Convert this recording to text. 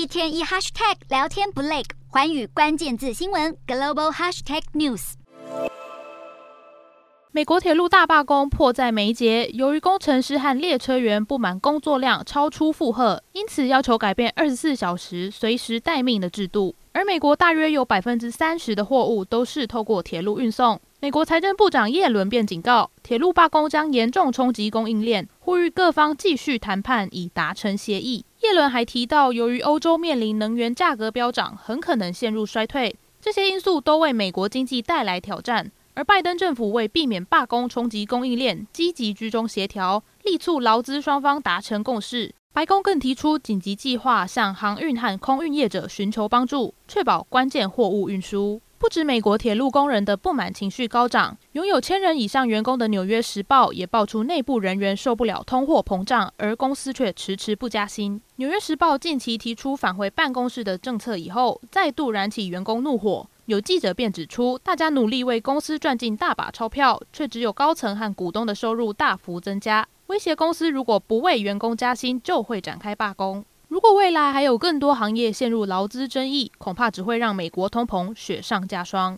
一天一 hashtag 聊天不累，寰宇关键字新闻 global hashtag news。美国铁路大罢工迫在眉睫，由于工程师和列车员不满工作量超出负荷，因此要求改变二十四小时随时待命的制度。而美国大约有百分之三十的货物都是透过铁路运送。美国财政部长耶伦便警告，铁路罢工将严重冲击供应链，呼吁各方继续谈判以达成协议。耶伦还提到，由于欧洲面临能源价格飙涨，很可能陷入衰退，这些因素都为美国经济带来挑战。而拜登政府为避免罢工冲击供应链，积极居中协调，力促劳资双方达成共识。白宫更提出紧急计划，向航运和空运业者寻求帮助，确保关键货物运输。不止美国铁路工人的不满情绪高涨，拥有千人以上员工的《纽约时报》也爆出内部人员受不了通货膨胀，而公司却迟迟不加薪。《纽约时报》近期提出返回办公室的政策以后，再度燃起员工怒火。有记者便指出，大家努力为公司赚进大把钞票，却只有高层和股东的收入大幅增加，威胁公司如果不为员工加薪，就会展开罢工。如果未来还有更多行业陷入劳资争议，恐怕只会让美国通膨雪上加霜。